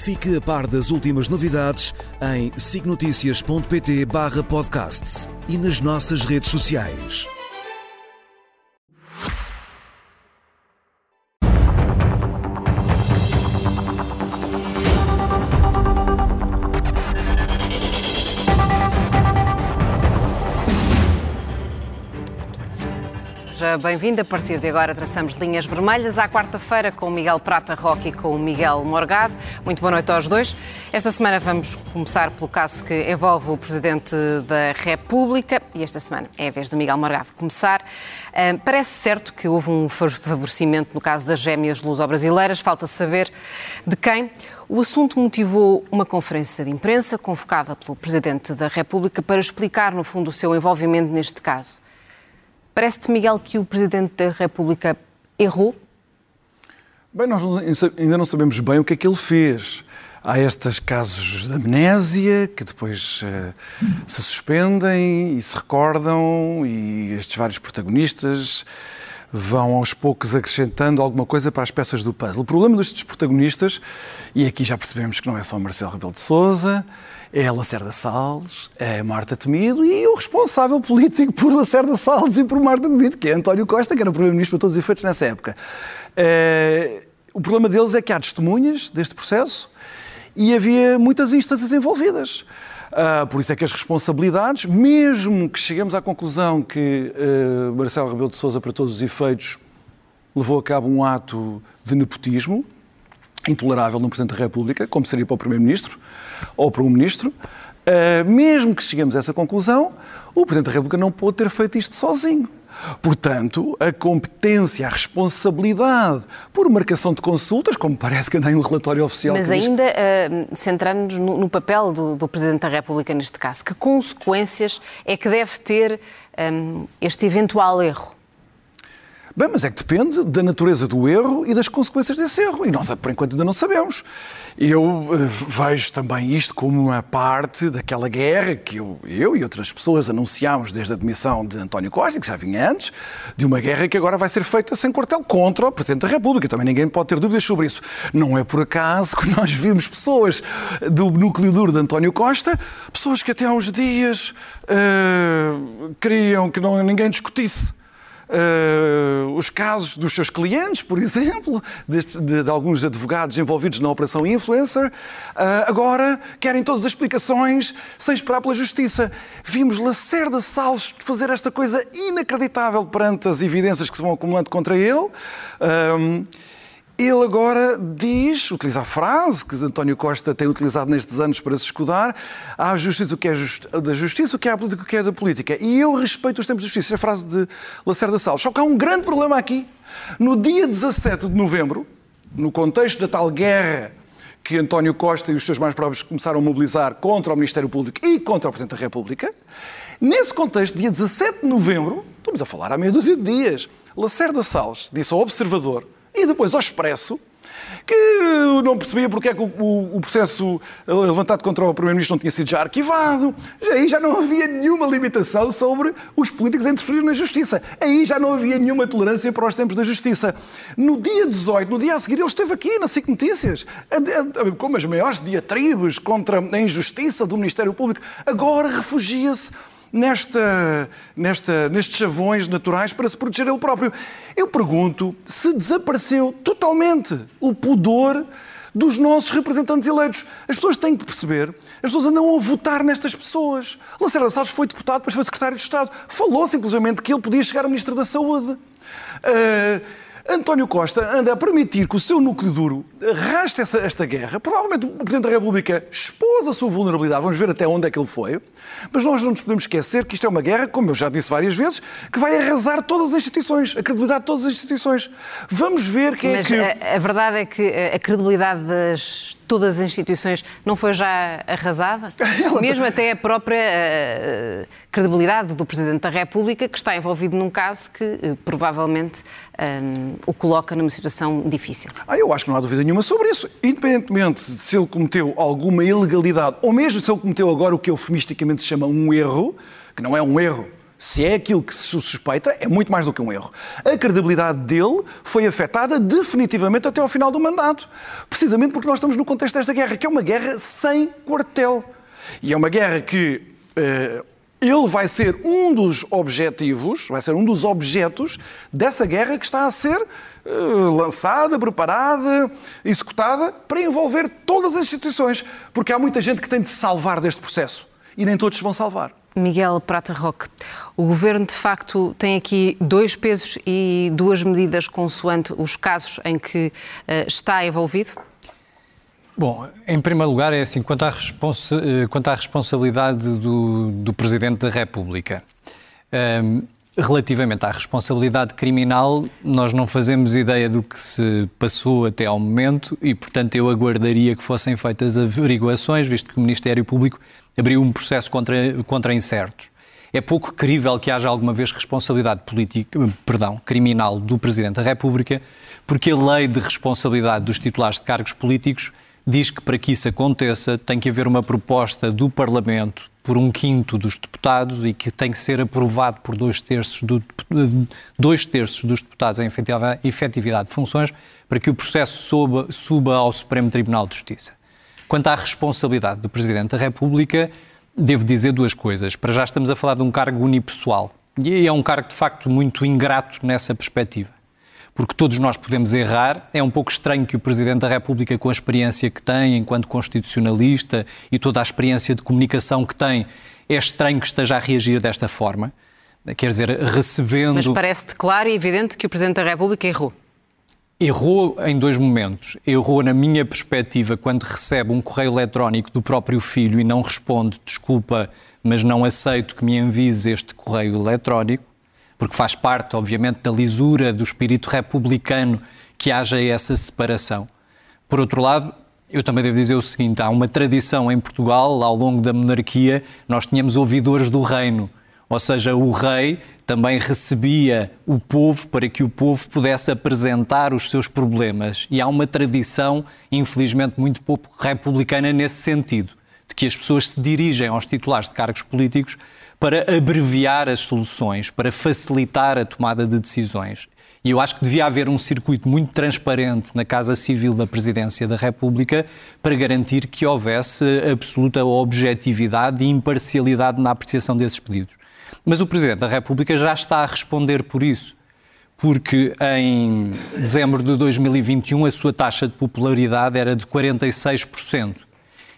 Fique a par das últimas novidades em signoticias.pt/podcast e nas nossas redes sociais. Seja bem-vindo. A partir de agora traçamos linhas vermelhas à quarta-feira com o Miguel Prata Roque e com o Miguel Morgado. Muito boa noite aos dois. Esta semana vamos começar pelo caso que envolve o Presidente da República e esta semana é a vez do Miguel Morgado começar. Parece certo que houve um favorecimento no caso das gêmeas luso-brasileiras. Falta saber de quem. O assunto motivou uma conferência de imprensa convocada pelo Presidente da República para explicar, no fundo, o seu envolvimento neste caso. Parece-te, Miguel, que o Presidente da República errou? Bem, nós ainda não sabemos bem o que é que ele fez. Há estes casos de amnésia que depois uh, se suspendem e se recordam, e estes vários protagonistas vão aos poucos acrescentando alguma coisa para as peças do puzzle. O problema destes protagonistas, e aqui já percebemos que não é só Marcelo Rebelo de Souza, é Lacerda Salles, é Marta Temido e o responsável político por Lacerda Salles e por Marta Temido, que é António Costa, que era o Primeiro-Ministro para todos os efeitos nessa época. É, o problema deles é que há testemunhas deste processo e havia muitas instâncias envolvidas. Uh, por isso é que as responsabilidades, mesmo que cheguemos à conclusão que uh, Marcelo Rebelo de Sousa, para todos os efeitos, levou a cabo um ato de nepotismo, intolerável no Presidente da República, como seria para o Primeiro-Ministro ou para um Ministro, uh, mesmo que cheguemos a essa conclusão, o Presidente da República não pôde ter feito isto sozinho. Portanto, a competência, a responsabilidade por marcação de consultas, como parece que anda em um relatório oficial. Mas ainda, uh, centrando-nos no, no, papel do, do, Presidente da República neste caso, que consequências é que deve ter um, este eventual erro? Bem, mas é que depende da natureza do erro e das consequências desse erro. E nós, por enquanto, ainda não sabemos. Eu uh, vejo também isto como uma parte daquela guerra que eu, eu e outras pessoas anunciámos desde a demissão de António Costa, que já vinha antes, de uma guerra que agora vai ser feita sem quartel contra o Presidente da República. Também ninguém pode ter dúvidas sobre isso. Não é por acaso que nós vimos pessoas do núcleo duro de António Costa, pessoas que até há uns dias uh, queriam que não, ninguém discutisse uh, os casos dos seus clientes, por exemplo, de, de, de alguns advogados envolvidos na Operação Influencer, uh, agora querem todas as explicações sem esperar pela justiça. Vimos Lacerda Salles fazer esta coisa inacreditável perante as evidências que se vão acumulando contra ele. Uh, ele agora diz, utiliza a frase que António Costa tem utilizado nestes anos para se escudar, há justiça o que é da justiça, o que é a política, o que é da política. E eu respeito os tempos de justiça. É a frase de Lacerda Salles. Só que há um grande problema aqui. No dia 17 de novembro, no contexto da tal guerra que António Costa e os seus mais próprios começaram a mobilizar contra o Ministério Público e contra o Presidente da República, nesse contexto, dia 17 de novembro, estamos a falar há meia dúzia de dias, Lacerda Salles disse ao Observador e depois ao Expresso, que não percebia porque é que o, o, processo levantado contra o Primeiro-Ministro não tinha sido já arquivado. Aí já não havia nenhuma limitação sobre os políticos a interferir na justiça. Aí já não havia nenhuma tolerância para os tempos da justiça. No dia 18, no dia a seguir, ele esteve aqui na SIC Notícias, como as maiores diatribes contra a injustiça do Ministério Público. Agora refugia-se nesta, nesta, nestes chavões naturais para se proteger ele próprio. Eu pergunto se desapareceu totalmente o pudor dos nossos representantes eleitos. As pessoas têm que perceber, as pessoas andam a votar nestas pessoas. Lacerda Salles foi deputado, depois foi secretário de Estado. Falou-se, inclusive, que ele podia chegar a Ministro da Saúde. Uh, António Costa anda a permitir que o seu núcleo duro arraste essa, esta guerra. Provavelmente o Presidente da República expôs a sua vulnerabilidade. Vamos ver até onde é que ele foi. Mas nós não nos podemos esquecer que isto é uma guerra, como eu já disse várias vezes, que vai arrasar todas as instituições, a credibilidade de todas as instituições. Vamos ver quem Mas é que. A, a verdade é que a credibilidade das todas as instituições não foi já arrasada? Mesmo até a própria uh, credibilidade do Presidente da República, que está envolvido num caso que uh, provavelmente um, o coloca numa situação difícil. Ah, eu acho que não há dúvida nenhuma sobre isso. Independentemente de se ele cometeu alguma ilegalidade, ou mesmo se ele cometeu agora o que eufemisticamente se chama um erro, que não é um erro, se é aquilo que se suspeita, é muito mais do que um erro. A credibilidade dele foi afetada definitivamente até ao final do mandato. Precisamente porque nós estamos no contexto desta guerra, que é uma guerra sem quartel. E é uma guerra que. Uh, ele vai ser um dos objetivos, vai ser um dos objetos dessa guerra que está a ser uh, lançada, preparada, executada para envolver todas as instituições. Porque há muita gente que tem de salvar deste processo e nem todos vão salvar. Miguel Prata Roque, o Governo de facto tem aqui dois pesos e duas medidas consoante os casos em que uh, está envolvido? Bom, em primeiro lugar é assim, quanto à, eh, quanto à responsabilidade do, do Presidente da República. Um, ehm, relativamente à responsabilidade criminal, nós não fazemos ideia do que se passou até ao momento e, portanto, eu aguardaria que fossem feitas averiguações, visto que o Ministério Público abriu um processo contra, contra incertos. É pouco crível que haja alguma vez responsabilidade política, perdão, criminal do Presidente da República, porque a lei de responsabilidade dos titulares de cargos políticos diz que para que isso aconteça tem que haver uma proposta do Parlamento por um quinto dos deputados e que tem que ser aprovado por dois terços, do, dois terços dos deputados em efetividade de funções para que o processo suba, suba ao Supremo Tribunal de Justiça. Quanto à responsabilidade do Presidente da República, devo dizer duas coisas. Para já estamos a falar de um cargo unipessoal. E é um cargo, de facto, muito ingrato nessa perspectiva. Porque todos nós podemos errar. É um pouco estranho que o Presidente da República, com a experiência que tem enquanto constitucionalista e toda a experiência de comunicação que tem, é estranho que esteja a reagir desta forma. Quer dizer, recebendo. Mas parece-te claro e evidente que o Presidente da República errou. Errou em dois momentos. Errou na minha perspectiva quando recebe um correio eletrónico do próprio filho e não responde, desculpa, mas não aceito que me envies este correio eletrónico, porque faz parte, obviamente, da lisura do espírito republicano que haja essa separação. Por outro lado, eu também devo dizer o seguinte: há uma tradição em Portugal, ao longo da monarquia, nós tínhamos ouvidores do reino. Ou seja, o rei também recebia o povo para que o povo pudesse apresentar os seus problemas. E há uma tradição, infelizmente, muito pouco republicana nesse sentido, de que as pessoas se dirigem aos titulares de cargos políticos para abreviar as soluções, para facilitar a tomada de decisões. E eu acho que devia haver um circuito muito transparente na Casa Civil da Presidência da República para garantir que houvesse absoluta objetividade e imparcialidade na apreciação desses pedidos. Mas o Presidente da República já está a responder por isso, porque em dezembro de 2021 a sua taxa de popularidade era de 46%.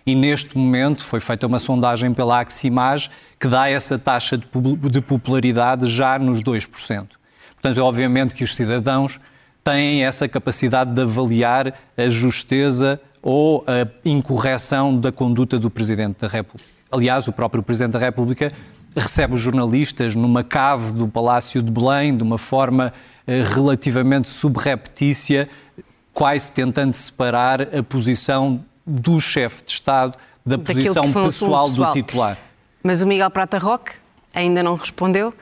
E neste momento foi feita uma sondagem pela Aximage que dá essa taxa de popularidade já nos 2%. Portanto, é obviamente que os cidadãos têm essa capacidade de avaliar a justeza ou a incorreção da conduta do Presidente da República. Aliás, o próprio Presidente da República recebe os jornalistas numa cave do Palácio de Belém, de uma forma eh, relativamente subreptícia, quase tentando separar a posição do chefe de Estado da posição pessoal, pessoal do titular. Mas o Miguel Prata Roque ainda não respondeu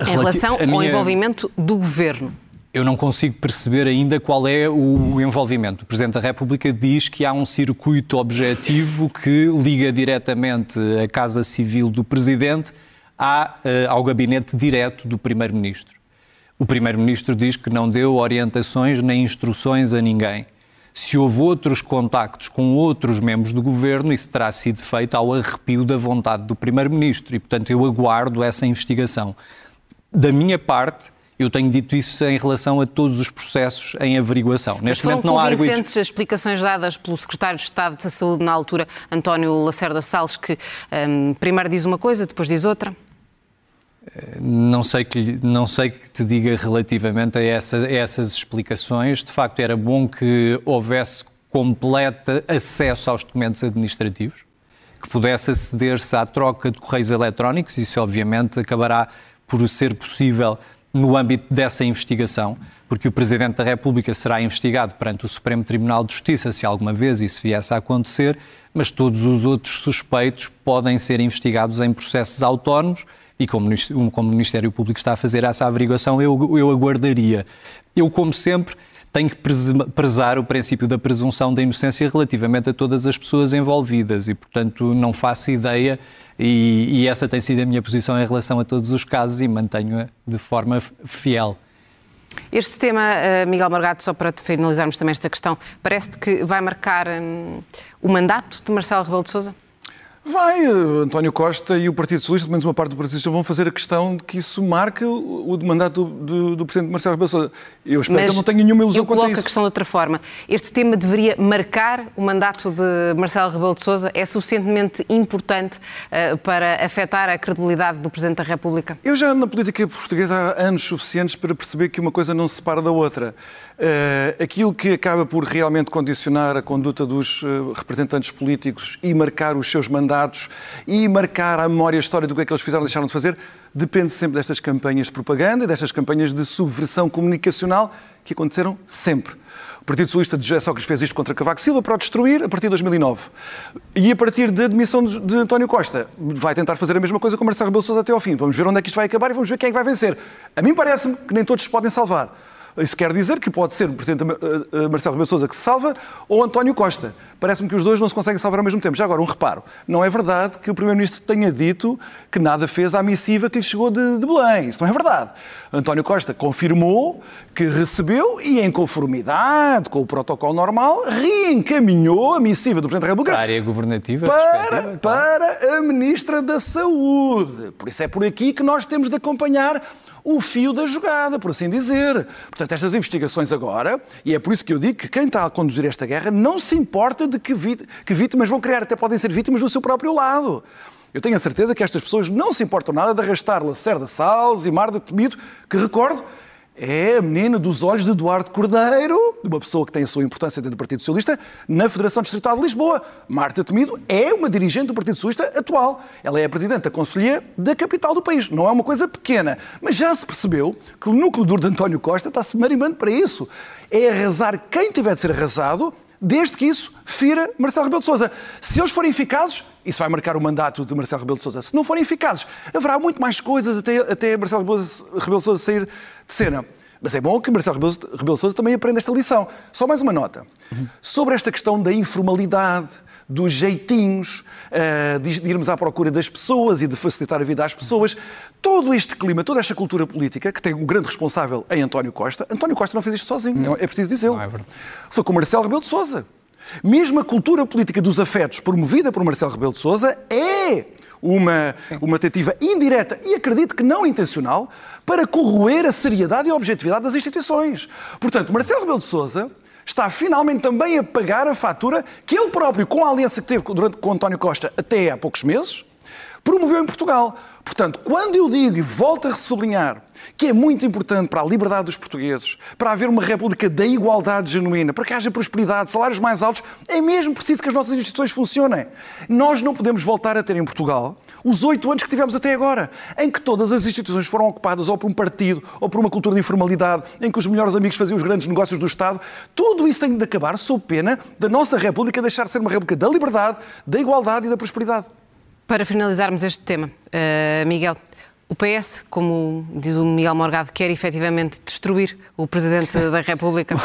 em relação minha... ao envolvimento do governo eu não consigo perceber ainda qual é o envolvimento. O Presidente da República diz que há um circuito objetivo que liga diretamente a Casa Civil do Presidente eh, ao gabinete direto do Primeiro-Ministro. O Primeiro-Ministro diz que não deu orientações nem instruções a ninguém. Se houve outros contactos com outros membros do governo, isso terá sido feito ao arrepio da vontade do Primeiro-Ministro e, portanto, eu aguardo essa investigação. Da minha parte, eu tenho dito isso em relação a todos os processos em averiguação. Neste Mas momento não há argumentos. as explicações dadas pelo secretário de Estado da Saúde na altura, António Lacerda Salles, que um, primeiro diz uma coisa, depois diz outra? Não sei, que, não sei que te diga relativamente a, a essas explicações. De facto, era bom que houvesse completo acesso aos documentos administrativos, que pudesse aceder-se à troca de correios eletrónicos. Isso, obviamente, acabará por ser possível no âmbito dessa investigação, porque o Presidente da República será investigado perante o Supremo Tribunal de Justiça, se alguma vez isso viesse a acontecer, mas todos os outros suspeitos podem ser investigados em processos autónomos e como, como o Ministério Público está a fazer essa averiguação, eu, eu aguardaria. Eu, como sempre, tenho que prezar o princípio da presunção da inocência relativamente a todas as pessoas envolvidas e, portanto, não faço ideia e, e essa tem sido a minha posição em relação a todos os casos e mantenho-a de forma fiel. Este tema, eh, Miguel Morgado, só para finalizarmos também esta questão, parece que vai marcar hum, o mandato de Marcelo Rebelo de Sousa? Vai, eh, António Costa e o Partido Socialista, pelo menos uma parte do Partido Socialista, vão fazer a questão de que isso marque o, mandato do, do, do Presidente Marcelo Rebelo Sousa. Eu espero Mas que ele não tenha nenhuma ilusão quanto a isso. Eu coloco a questão de outra forma. Este tema deveria marcar o mandato de Marcelo Rebelo de Sousa? É suficientemente importante uh, para afetar a credibilidade do Presidente da República? Eu já na política portuguesa há anos suficientes para perceber que uma coisa não se separa da outra. Uh, aquilo que acaba por realmente condicionar a conduta dos uh, representantes políticos e marcar os seus mandatos e marcar a memória a história do que é que eles fizeram ou deixaram de fazer, depende sempre destas campanhas de propaganda e destas campanhas de subversão comunicacional que aconteceram sempre. O Partido Socialista de José Sócrates fez isto contra Cavaco Silva para o destruir a partir de 2009. E a partir da admissão de António Costa, vai tentar fazer a mesma coisa com Marcelo Rebelo Sousa até ao fim. Vamos ver onde é que isto vai acabar e vamos ver quem é que vai vencer. A mim parece-me que nem todos se podem salvar. Isso quer dizer que pode ser o Presidente eh, eh, Marcelo Rebelo Sousa que se salva ou António Costa. Parece-me que os dois não se conseguem salvar ao mesmo tempo. Já agora, um reparo. Não é verdade que o Primeiro-Ministro tenha dito que nada fez à missiva que lhe chegou de, de Belém. Isso não é verdade. António Costa confirmou que recebeu e, em conformidade com o protocolo normal, reencaminhou a missiva do Presidente da República a área governativa para, para a Ministra da Saúde. Por isso é por aqui que nós temos de acompanhar o fio da jogada, por assim dizer. Portanto, estas investigações agora, e é por isso que eu digo que quem está a conduzir esta guerra não se importa de que, que vítimas vão criar, até podem ser vítimas do seu próprio lado. Eu tenho a certeza que estas pessoas não se importam nada de arrastar Lacerda Salles e Marta Temido, que recordo, é a menina dos olhos de Eduardo Cordeiro, uma pessoa que tem a sua importância dentro do Partido Socialista, na Federação Distrital de Lisboa. Marta Temido é uma dirigente do Partido Socialista atual. Ela é a Presidente da Conselhia da capital do país. Não é uma coisa pequena. Mas já se percebeu que o núcleo duro de António Costa está-se marimbando para isso. É arrasar quem tiver de ser arrasado desde que isso fira Marcelo Rebelo de Sousa. Se eles forem eficazes, isso vai marcar o mandato de Marcelo Rebelo de Sousa. Se não forem eficazes, haverá muito mais coisas até, até Marcelo Rebelo de Sousa sair de cena. Mas é bom que Marcelo Rebelo de Sousa também aprenda esta lição. Só mais uma nota. Sobre esta questão da informalidade, dos jeitinhos, uh, de irmos à procura das pessoas e de facilitar a vida às pessoas. Todo este clima, toda esta cultura política, que tem um grande responsável em António Costa, António Costa não fez isto sozinho, é preciso dizê-lo. É Foi com Marcelo Rebelo de Sousa. Mesmo a cultura política dos afetos promovida por Marcelo Rebelo de Sousa é uma, uma tentativa indireta e acredito que não intencional para corroer a seriedade e a objetividade das instituições. Portanto, Marcelo Rebelo de Sousa está finalmente também a pagar a fatura que ele próprio, com a aliança que teve durante, com António Costa até há poucos meses, promoveu em Portugal. Portanto, quando eu digo e volto a sublinhar que é muito importante para a liberdade dos portugueses, para haver uma república da igualdade genuína, para que haja prosperidade, salários mais altos, é mesmo preciso que as nossas instituições funcionem. Nós não podemos voltar a ter em Portugal os oito anos que tivemos até agora, em que todas as instituições foram ocupadas ou por um partido ou por uma cultura de informalidade, em que os melhores amigos faziam os grandes negócios do Estado. Tudo isso tem de acabar sob pena da nossa república deixar de ser uma república da liberdade, da igualdade e da prosperidade. Para finalizarmos este tema, uh, Miguel, o PS, como diz o Miguel Morgado, quer efetivamente destruir o Presidente da República?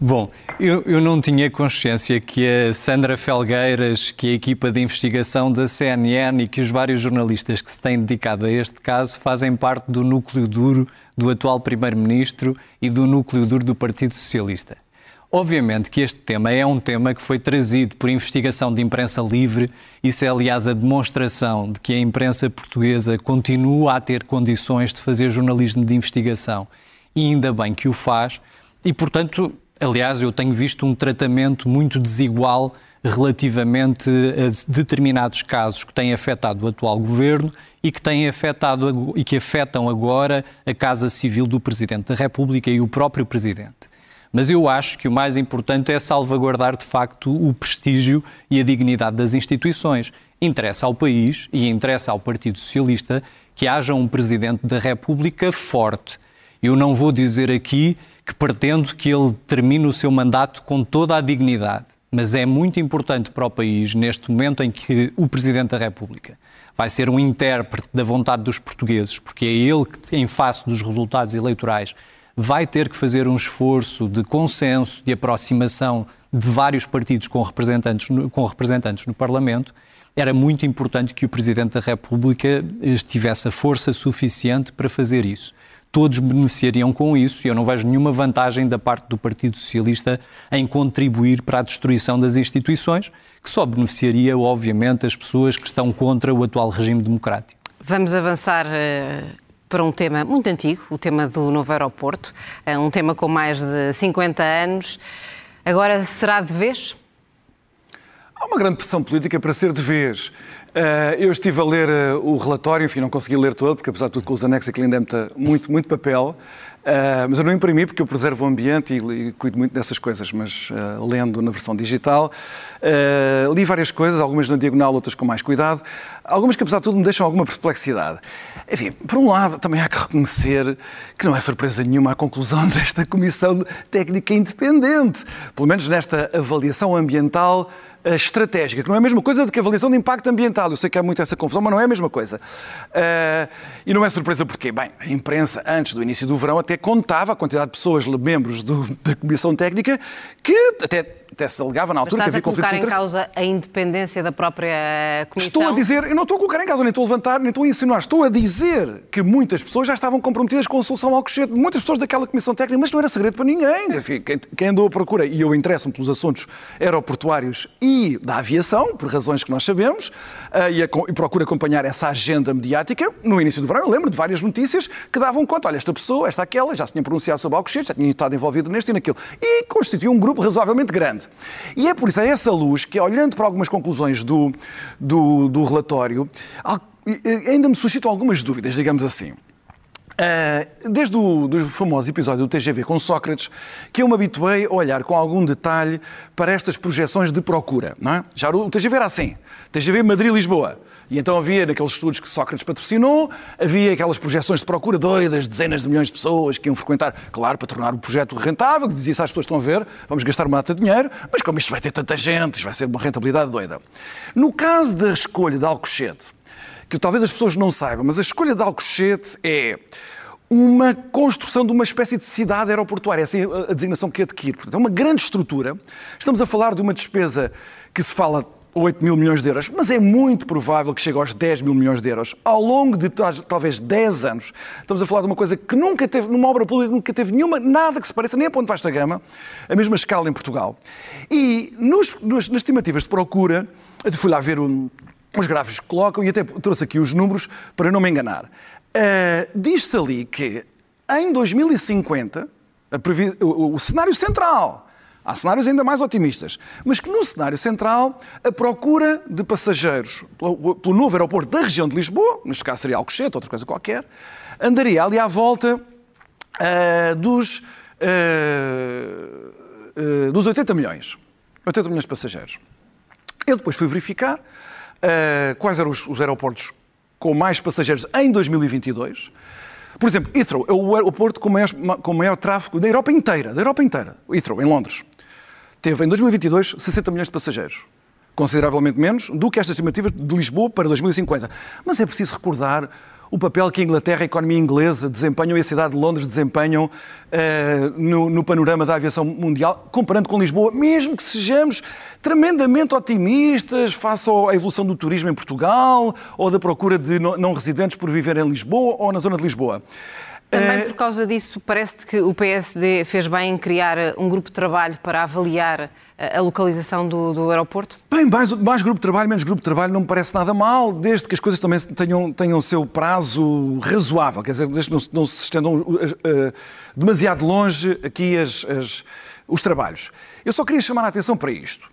Bom, eu, eu, não tinha consciência que a Sandra Felgueiras, que a equipa de investigação da CNN e que os vários jornalistas que se têm dedicado a este caso fazem parte do núcleo duro do atual Primeiro-Ministro e do núcleo duro do Partido Socialista. Obviamente que este tema é um tema que foi trazido por investigação de imprensa livre. Isso é, aliás, a demonstração de que a imprensa portuguesa continua a ter condições de fazer jornalismo de investigação e ainda bem que o faz. E, portanto, aliás, eu tenho visto um tratamento muito desigual relativamente a determinados casos que têm afetado o atual governo e que têm afetado e que afetam agora a Casa Civil do Presidente da República e o próprio Presidente. Mas eu acho que o mais importante é salvaguardar de facto o prestígio e a dignidade das instituições. Interessa ao país e interessa ao Partido Socialista que haja um Presidente da República forte. Eu não vou dizer aqui que pretendo que ele termine o seu mandato com toda a dignidade, mas é muito importante para o país, neste momento em que o Presidente da República vai ser um intérprete da vontade dos portugueses, porque é ele que, em face dos resultados eleitorais, vai ter que fazer um esforço de consenso, de aproximação de vários partidos com representantes no, com representantes no Parlamento, era muito importante que o Presidente da República tivesse a força suficiente para fazer isso. Todos beneficiariam com isso e eu não vejo nenhuma vantagem da parte do Partido Socialista em contribuir para a destruição das instituições, que só beneficiaria, obviamente, as pessoas que estão contra o atual regime democrático. Vamos avançar uh, para um tema muito antigo, o tema do novo aeroporto, é um tema com mais de 50 anos. Agora será de vez? Há uma grande pressão política para ser de vez. Uh, eu estive a ler uh, o relatório, enfim, não consegui ler todo, porque apesar de tudo com os anexos aquilo ainda é muito, muito papel. Uh, mas eu não imprimi porque eu preservo o ambiente e, e cuido muito dessas coisas, mas uh, lendo na versão digital. Uh, li várias coisas, algumas na diagonal, outras com mais cuidado. Algumas que, apesar de tudo, me deixam alguma perplexidade. Enfim, por um lado, também há que reconhecer que não é surpresa nenhuma a conclusão desta Comissão Técnica Independente, pelo menos nesta avaliação ambiental estratégica, que não é a mesma coisa do que a avaliação de impacto ambiental. Eu sei que há muito essa confusão, mas não é a mesma coisa. Uh, e não é surpresa porque, bem, a imprensa, antes do início do verão, até contava a quantidade de pessoas, membros do, da Comissão Técnica, que até até se alegava na altura que havia conflitos de interesse. colocar em causa a independência da própria Comissão? Estou a dizer, eu não estou a colocar em causa, nem estou a levantar, nem estou a insinuar, estou a dizer que muitas pessoas já estavam comprometidas com a solução ao cochete, muitas pessoas daquela Comissão Técnica, mas não era segredo para ninguém. Enfim, quem andou à procura, e eu interesso-me pelos assuntos aeroportuários e da aviação, por razões que nós sabemos, eh, e, a, procura acompanhar essa agenda mediática, no início do verão eu lembro de várias notícias que davam conta, olha, esta pessoa, esta aquela, já se tinha pronunciado sobre Alcochete, já tinha estado envolvido neste e naquilo, e constituiu um grupo razoavelmente grande. E é por isso, é essa luz que, olhando para algumas conclusões do, do, do relatório, ainda me suscitam algumas dúvidas, digamos assim. Uh, desde o do famoso episódio do TGV com Sócrates, que eu me habituei a olhar com algum detalhe para estas projeções de procura. Não é? Já o TGV era assim. TGV Madrid-Lisboa. E então havia, naqueles estudos que Sócrates patrocinou, havia aquelas projeções de procura doidas, dezenas de milhões de pessoas que iam frequentar, claro, para tornar o projeto rentável, dizia-se às pessoas estão a ver, vamos gastar uma data de dinheiro, mas como isto vai ter tanta gente, isto vai ser uma rentabilidade doida. No caso da escolha de Alcochete, que talvez as pessoas não saibam, mas a escolha de Alcochete é uma construção de uma espécie de cidade aeroportuária. Essa é a designação que adquire. Portanto, é uma grande estrutura. Estamos a falar de uma despesa que se fala 8 mil milhões de euros, mas é muito provável que chegue aos 10 mil milhões de euros ao longo de talvez 10 anos. Estamos a falar de uma coisa que nunca teve, numa obra pública, nunca teve nenhuma, nada que se pareça, nem a ponto vasta gama, a mesma escala em Portugal. E nos, nos, nas estimativas de procura, eu fui lá ver um, os gráficos que colocam, e até trouxe aqui os números para não me enganar. Uh, Diz-se ali que em 2050, o, o cenário central, há cenários ainda mais otimistas, mas que no cenário central, a procura de passageiros pelo, pelo novo aeroporto da região de Lisboa, neste caso seria Alcochete, outra coisa qualquer, andaria ali à volta uh, dos, uh, dos 80 milhões. 80 milhões de passageiros. Eu depois fui verificar uh, quais eram os, os, aeroportos com mais passageiros em 2022. Por exemplo, Heathrow é o aeroporto com maior, com maior tráfego da Europa inteira, da Europa inteira. Heathrow, em Londres. Teve em 2022 60 milhões de passageiros. Consideravelmente menos do que estas estimativas de Lisboa para 2050. Mas é preciso recordar o papel que a Inglaterra, a economia inglesa desempenham e a cidade de Londres desempenham uh, no, no, panorama da aviação mundial, comparando com Lisboa, mesmo que sejamos tremendamente otimistas face à evolução do turismo em Portugal ou da procura de não residentes por viver em Lisboa ou na zona de Lisboa. Também eh, por causa disso, parece que o PSD fez bem em criar um grupo de trabalho para avaliar a localização do, do, aeroporto? Bem, mais, mais, grupo de trabalho, menos grupo de trabalho, não me parece nada mal, desde que as coisas também tenham, tenham o seu prazo razoável, quer dizer, desde que não, não se estendam uh, uh, demasiado longe aqui as, as, os trabalhos. Eu só queria chamar a atenção para isto.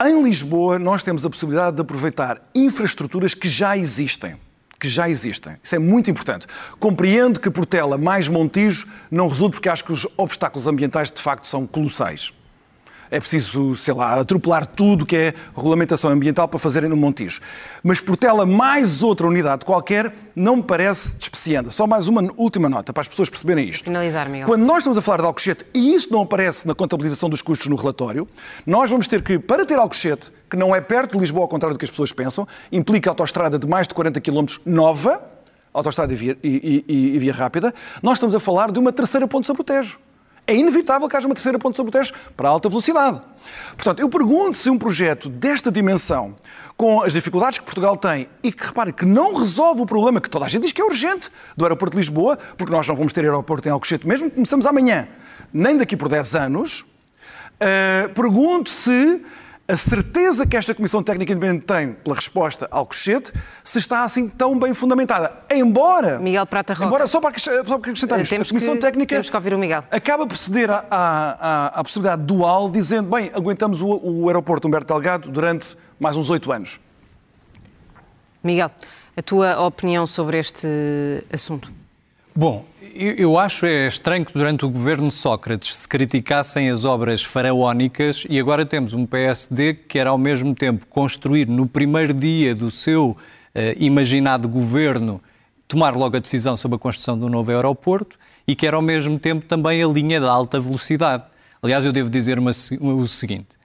Em Lisboa, nós temos a possibilidade de aproveitar infraestruturas que já existem que já existem. Isso é muito importante. Compreendo que Portela mais Montijo não resulta porque acho que os obstáculos ambientais de facto são colossais é preciso, sei lá, atropelar tudo que é regulamentação ambiental para fazerem no Montijo. Mas Portela, mais outra unidade qualquer, não me parece despeciando. Só mais uma última nota para as pessoas perceberem isto. Finalizar, Miguel. Quando nós estamos a falar de Alcochete, e isso não aparece na contabilização dos custos no relatório, nós vamos ter que, para ter Alcochete, que não é perto de Lisboa, ao contrário do que as pessoas pensam, implica autoestrada de mais de 40 km nova, autoestrada e via, e, e, e via rápida, nós estamos a falar de uma terceira ponte sobre o Tejo é inevitável que haja uma terceira ponte sobre o Tejo para alta velocidade. Portanto, eu pergunto se um projeto desta dimensão, com as dificuldades que Portugal tem e que, repare, que não resolve o problema que toda a gente diz que é urgente do aeroporto de Lisboa, porque nós não vamos ter aeroporto em Alcochete mesmo, começamos amanhã, nem daqui por 10 anos, uh, pergunto se a certeza que esta Comissão Técnica Independente tem pela resposta ao Cochete se está assim tão bem fundamentada. Embora. Miguel Prata Roque. Embora, só para, só para acrescentar isto, temos a Comissão que, Técnica. Temos que ouvir o Miguel. Acaba por ceder à, à, à possibilidade dual, dizendo: bem, aguentamos o, o aeroporto Humberto Delgado durante mais uns oito anos. Miguel, a tua opinião sobre este assunto? Bom, eu acho é estranho que durante o governo de Sócrates se criticassem as obras faraónicas e agora temos um PSD que quer ao mesmo tempo construir no primeiro dia do seu uh, imaginado governo tomar logo a decisão sobre a construção do novo aeroporto e quer ao mesmo tempo também a linha de alta velocidade. Aliás, eu devo dizer uma, o seguinte: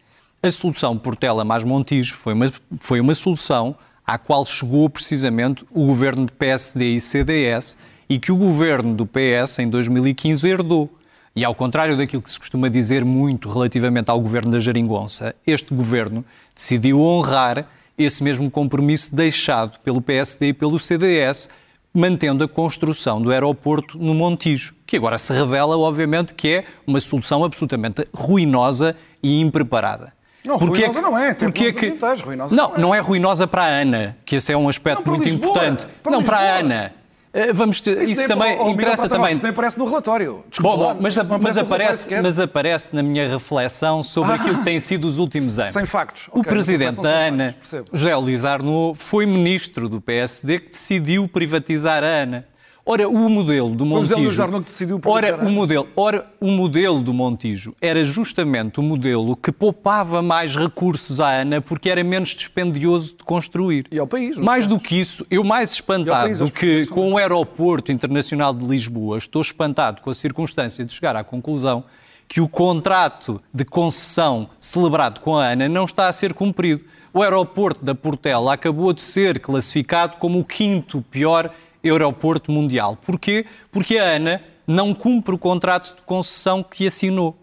a solução Portela mais Montijo foi uma, foi uma solução à qual chegou precisamente o governo de PSD e CDS e que o governo do PS, em 2015, herdou. E ao contrário daquilo que se costuma dizer muito relativamente ao governo da Jeringonça, este governo decidiu honrar esse mesmo compromisso deixado pelo PSD e pelo CDS, mantendo a construção do aeroporto no Montijo, que agora se revela, obviamente, que é uma solução absolutamente ruinosa e impreparada. Não, porque ruinosa é que, não é. Porque é que, ruinosa não, não é. não é ruinosa para a ANA, que esse é um aspecto muito Lisboa, importante. Para não, Lisboa. para a ANA. Eh, vamos ter, isso, isso também oh, interessa também. Isso nem aparece no relatório. Desculpa, bom, bom, mas, mas, aparece, relatório mas aparece na minha reflexão sobre aquilo que tem sido os últimos anos. Sem factos. O okay, presidente da ANA, José Luís Arnaud, foi ministro do PSD que decidiu privatizar a ANA. Ora, o modelo do Montijo. que decidiu ora, o modelo, ora, o modelo do Montijo era justamente o modelo que poupava mais recursos à ANA porque era menos dispendioso de construir. E ao país. Mais do que isso, eu mais espantado do que com o Aeroporto Internacional de Lisboa, estou espantado com a circunstância de chegar à conclusão que o contrato de concessão celebrado com a ANA não está a ser cumprido. O aeroporto da Portela acabou de ser classificado como o quinto pior aeroporto mundial. Porquê? Porque a ANA não cumpre o contrato de concessão que assinou.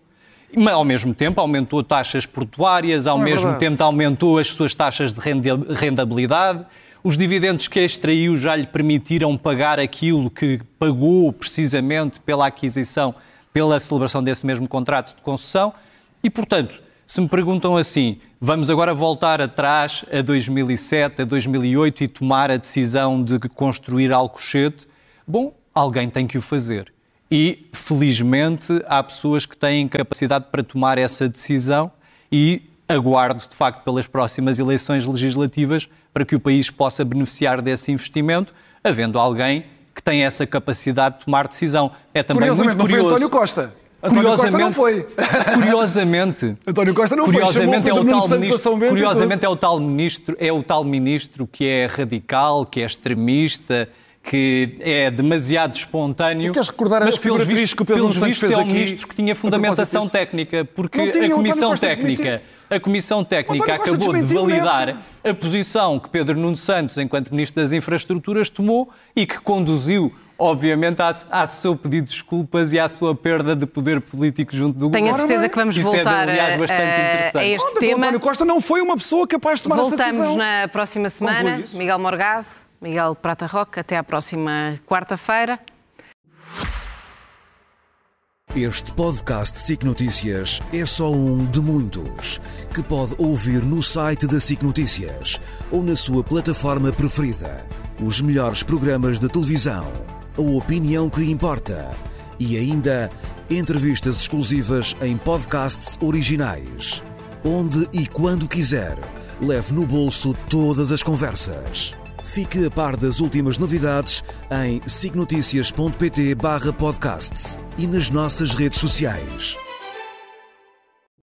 Mas, ao mesmo tempo, aumentou taxas portuárias, ao é mesmo verdade. tempo, aumentou as suas taxas de rendabilidade. Os dividendos que extraiu já lhe permitiram pagar aquilo que pagou precisamente pela aquisição, pela celebração desse mesmo contrato de concessão. E, portanto, se me perguntam assim, vamos agora voltar atrás a 2007, a 2008 e tomar a decisão de construir Alcochete? Bom, alguém tem que o fazer. E, felizmente, há pessoas que têm capacidade para tomar essa decisão e aguardo, de facto, pelas próximas eleições legislativas para que o país possa beneficiar desse investimento, havendo alguém que tem essa capacidade de tomar decisão. É também muito curioso. Não foi António Costa. António curiosamente, Costa não foi. Curiosamente, António Costa não curiosamente foi. É o tal ministro, curiosamente é o tal ministro, é o tal ministro que é radical, que é extremista, que é demasiado espontâneo. queres recordar mas pelos vistos, que o Pedro pelos vistos é um ministro que tinha fundamentação técnica, porque tinha, a comissão técnica técnica, a comissão técnica acabou de validar a posição que Pedro Nuno Santos, enquanto ministro das Infraestruturas, tomou e que conduziu obviamente, à, à seu pedido de desculpas e à sua perda de poder político junto do Tenho governo. Tenho a certeza que vamos Isso voltar é, aliás, a, a, este Onde tema. António Costa não foi uma pessoa capaz de tomar Voltamos essa decisão. Voltamos na próxima semana. Miguel Morgado, Miguel Prata Roca, até à próxima quarta-feira. Este podcast SIC Notícias é só um de muitos que pode ouvir no site da SIC Notícias ou na sua plataforma preferida. Os melhores programas de televisão, a opinião que importa e ainda entrevistas exclusivas em podcasts originais. Onde e quando quiser, leve no bolso todas as conversas. Fique a par das últimas novidades em signoticias.pt/podcast e nas nossas redes sociais.